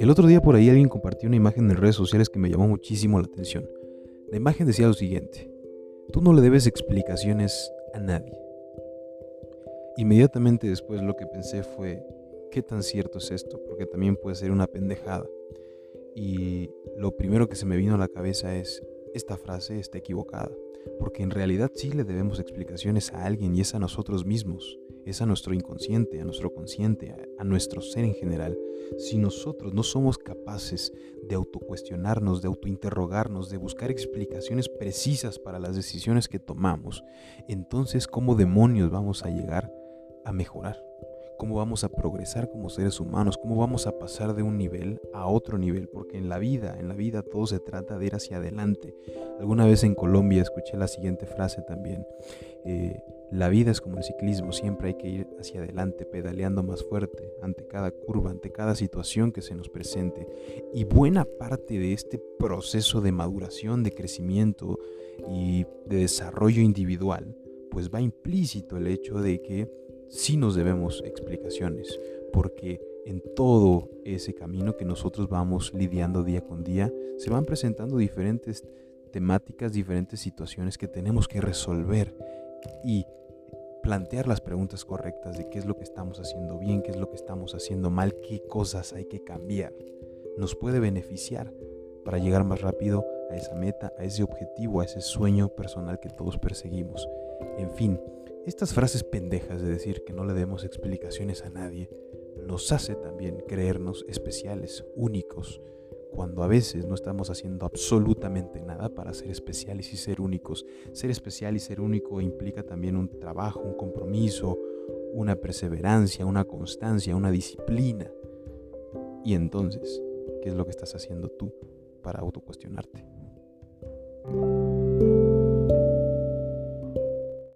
El otro día por ahí alguien compartió una imagen en redes sociales que me llamó muchísimo la atención. La imagen decía lo siguiente, tú no le debes explicaciones a nadie. Inmediatamente después lo que pensé fue, ¿qué tan cierto es esto? Porque también puede ser una pendejada. Y lo primero que se me vino a la cabeza es, esta frase está equivocada, porque en realidad sí le debemos explicaciones a alguien y es a nosotros mismos, es a nuestro inconsciente, a nuestro consciente, a, nuestro ser en general. Si nosotros no somos capaces de autocuestionarnos, de autointerrogarnos, de buscar explicaciones precisas para las decisiones que tomamos, entonces ¿cómo demonios vamos a llegar a mejorar? Cómo vamos a progresar como seres humanos, cómo vamos a pasar de un nivel a otro nivel, porque en la vida, en la vida todo se trata de ir hacia adelante. Alguna vez en Colombia escuché la siguiente frase también, eh, la vida es como el ciclismo, siempre hay que ir hacia adelante, pedaleando más fuerte ante cada curva, ante cada situación que se nos presente. Y buena parte de este proceso de maduración, de crecimiento y de desarrollo individual, pues va implícito el hecho de que sí nos debemos explicaciones, porque en todo ese camino que nosotros vamos lidiando día con día, se van presentando diferentes temáticas, diferentes situaciones que tenemos que resolver y plantear las preguntas correctas de qué es lo que estamos haciendo bien, qué es lo que estamos haciendo mal, qué cosas hay que cambiar. Nos puede beneficiar para llegar más rápido a esa meta, a ese objetivo, a ese sueño personal que todos perseguimos. En fin, estas frases pendejas de decir que no le demos explicaciones a nadie nos hace también creernos especiales, únicos, cuando a veces no estamos haciendo absolutamente nada para ser especiales y ser únicos. Ser especial y ser único implica también un trabajo, un compromiso, una perseverancia, una constancia, una disciplina. Y entonces, ¿qué es lo que estás haciendo tú para autocuestionarte?